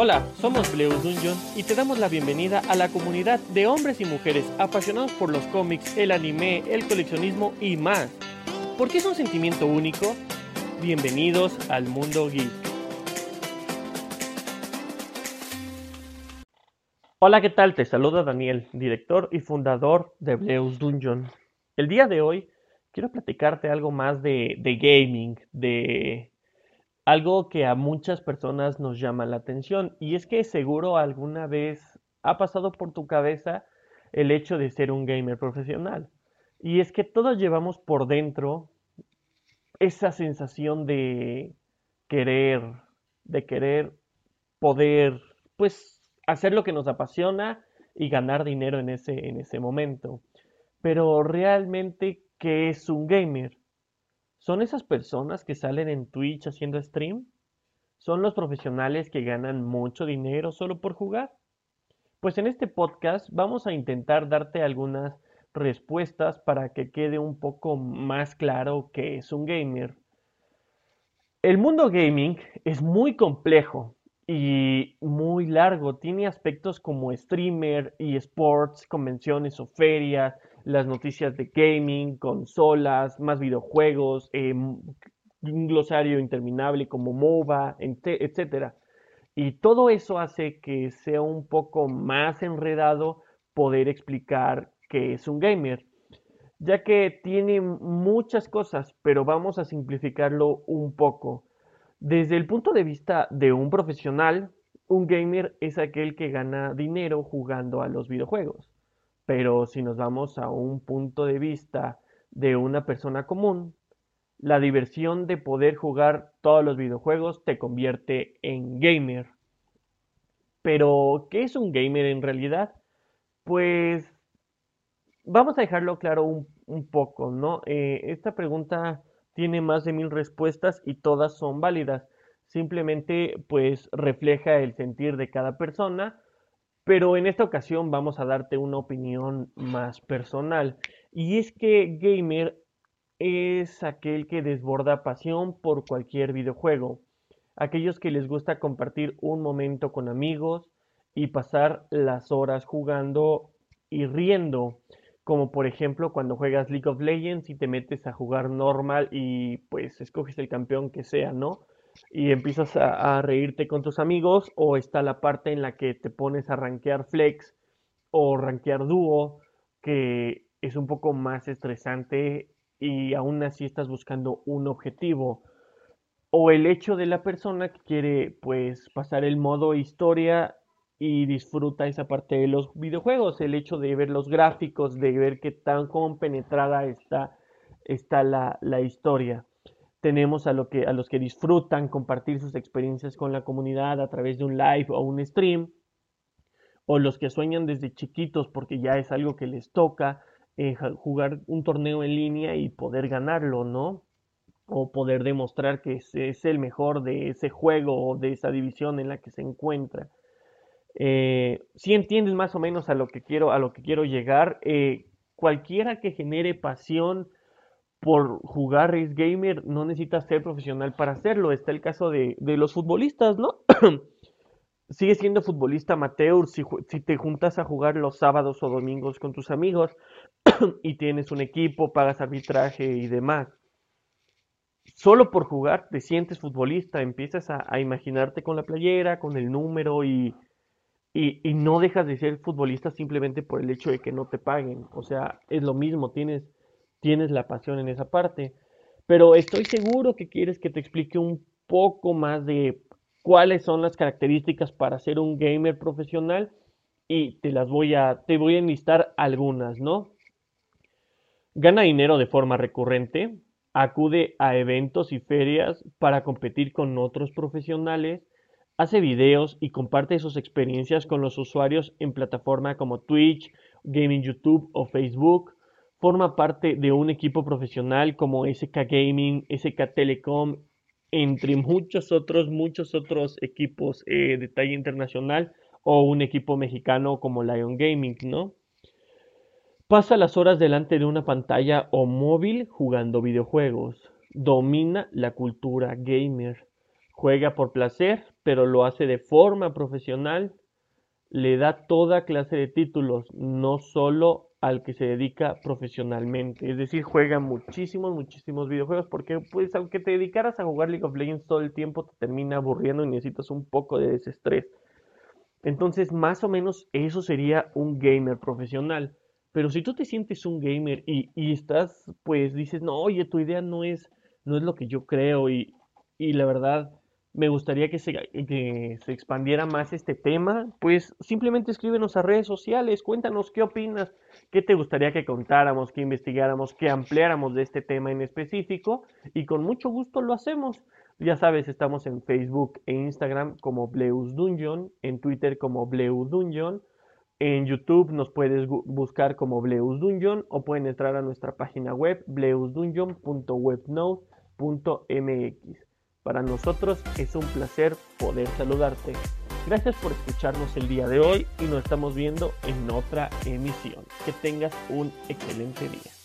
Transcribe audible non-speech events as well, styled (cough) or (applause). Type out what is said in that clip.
Hola, somos Bleus Dungeon y te damos la bienvenida a la comunidad de hombres y mujeres apasionados por los cómics, el anime, el coleccionismo y más. ¿Por qué es un sentimiento único? Bienvenidos al mundo geek. Hola, ¿qué tal? Te saluda Daniel, director y fundador de Bleus Dungeon. El día de hoy quiero platicarte algo más de, de gaming, de algo que a muchas personas nos llama la atención y es que seguro alguna vez ha pasado por tu cabeza el hecho de ser un gamer profesional. Y es que todos llevamos por dentro esa sensación de querer, de querer poder, pues, hacer lo que nos apasiona y ganar dinero en ese, en ese momento. Pero realmente, ¿qué es un gamer? ¿Son esas personas que salen en Twitch haciendo stream? ¿Son los profesionales que ganan mucho dinero solo por jugar? Pues en este podcast vamos a intentar darte algunas respuestas para que quede un poco más claro qué es un gamer. El mundo gaming es muy complejo y muy largo. Tiene aspectos como streamer y sports, convenciones o ferias, las noticias de gaming, consolas, más videojuegos, eh, un glosario interminable como MOBA, etc. Y todo eso hace que sea un poco más enredado poder explicar qué es un gamer, ya que tiene muchas cosas, pero vamos a simplificarlo un poco. Desde el punto de vista de un profesional, un gamer es aquel que gana dinero jugando a los videojuegos. Pero si nos vamos a un punto de vista de una persona común, la diversión de poder jugar todos los videojuegos te convierte en gamer. Pero, ¿qué es un gamer en realidad? Pues vamos a dejarlo claro un, poco, ¿no? Eh, esta pregunta tiene más de mil respuestas y todas son válidas. Simplemente, pues, refleja el sentir de cada persona pero en esta ocasión vamos a darte una opinión más personal. Y es que gamer es aquel que desborda pasión por cualquier videojuego. Aquellos que les gusta compartir un momento con amigos y pasar las horas jugando y riendo. Como por ejemplo cuando juegas League of Legends y te metes a jugar normal y pues escoges el campeón que sea, ¿no? y empiezas a, reírte con tus amigos o está la parte en la que te pones a rankear flex o rankear dúo que es un poco más estresante y aún así estás buscando un objetivo o el hecho de la persona que quiere pues pasar el modo historia y disfruta esa parte de los videojuegos, el hecho de ver los gráficos, de ver qué tan compenetrada está, está la, la historia tenemos a, lo que, a los que disfrutan compartir sus experiencias con la comunidad a través de un live o un stream, o los que sueñan desde chiquitos porque ya es algo que les toca eh, jugar un torneo en línea y poder ganarlo, ¿no? O poder demostrar que es, el mejor de ese juego o de esa división en la que se encuentra. Eh, si entiendes más o menos a lo que quiero, a lo que quiero llegar, eh, cualquiera que genere pasión, por jugar Race Gamer no necesitas ser profesional para hacerlo. Está el caso de, los futbolistas, ¿no? (clears throat) Sigue siendo futbolista amateur si, si, te juntas a jugar los sábados o domingos con tus amigos (clears throat) y tienes un equipo, pagas arbitraje y demás. Solo por jugar te sientes futbolista, empiezas a, imaginarte con la playera, con el número y, y, no dejas de ser futbolista simplemente por el hecho de que no te paguen. O sea, es lo mismo, tienes tienes la pasión en esa parte. Pero estoy seguro que quieres que te explique un poco más de cuáles son las características para ser un gamer profesional y te las voy a te voy a enlistar algunas, ¿no? Gana dinero de forma recurrente, acude a eventos y ferias para competir con otros profesionales, hace videos y comparte sus experiencias con los usuarios en plataformas como Twitch, Gaming YouTube o Facebook, forma parte de un equipo profesional como SK Gaming, SK Telecom, entre muchos otros, muchos otros equipos eh, de talla internacional o un equipo mexicano como Lion Gaming, ¿no? Pasa las horas delante de una pantalla o móvil jugando videojuegos. Domina la cultura gamer. juega por placer, pero lo hace de forma profesional, le da toda clase de títulos, no solo al que se dedica profesionalmente. Es decir, juega muchísimos, muchísimos videojuegos porque pues aunque te dedicaras a jugar League of Legends todo el tiempo te termina aburriendo y necesitas un poco de desestrés. Entonces, más o menos eso sería un gamer profesional. Pero si tú te sientes un gamer y, y estás, pues dices, no, oye, tu idea no es, no es lo que yo creo y, y la verdad me gustaría que se, que se expandiera más este tema, pues simplemente escríbenos a redes sociales, cuéntanos qué opinas, qué te gustaría que contáramos, que investigáramos, que ampliáramos de este tema en específico y con mucho gusto lo hacemos. Ya sabes, estamos en Facebook e Instagram como Bleus Dungeon, en Twitter como Bleus Dungeon, en YouTube nos puedes buscar como Bleus Dungeon o pueden entrar a nuestra página web bleusdungeon.webnode.mx. Para nosotros es un placer poder saludarte. Gracias por escucharnos el día de hoy y nos estamos viendo en otra emisión. Que tengas un excelente día.